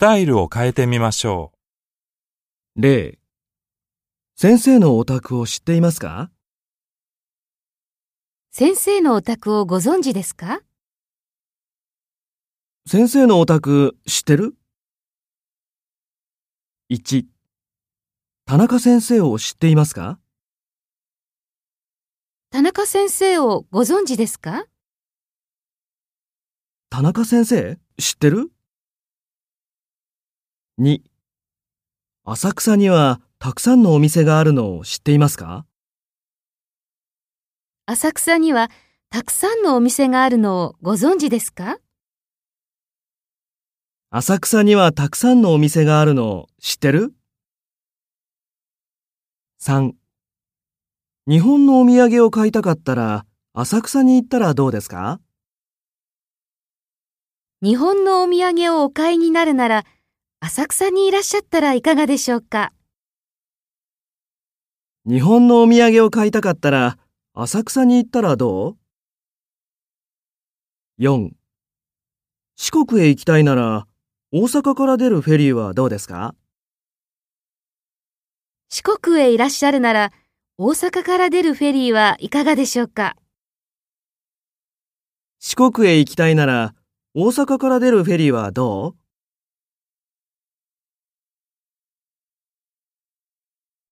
タイルを変えてみましょ例先生のお宅を知っていますか？先生のお宅をご存知ですか？先生のお宅知ってる ?1 田中先生を知っていますか？田中先生をご存知ですか？田中先生知ってる？?2 浅草にはたくさんのお店があるのを知っていますか？浅草にはたくさんのお店があるのをご存知ですか？浅草にはたくさんのお店があるのを知ってる ?3 日本のお土産を買いたかったら浅草に行ったらどうですか？日本のお土産をお買いになるなら浅草にいらっしゃったらいかがでしょうか？日本のお土産を買いたかったら浅草に行ったらどう ?4 四国へ行きたいなら大阪から出るフェリーはどうですか？四国へいらっしゃるなら大阪から出るフェリーはいかがでしょうか？四国へ行きたいなら大阪から出るフェリーはどう？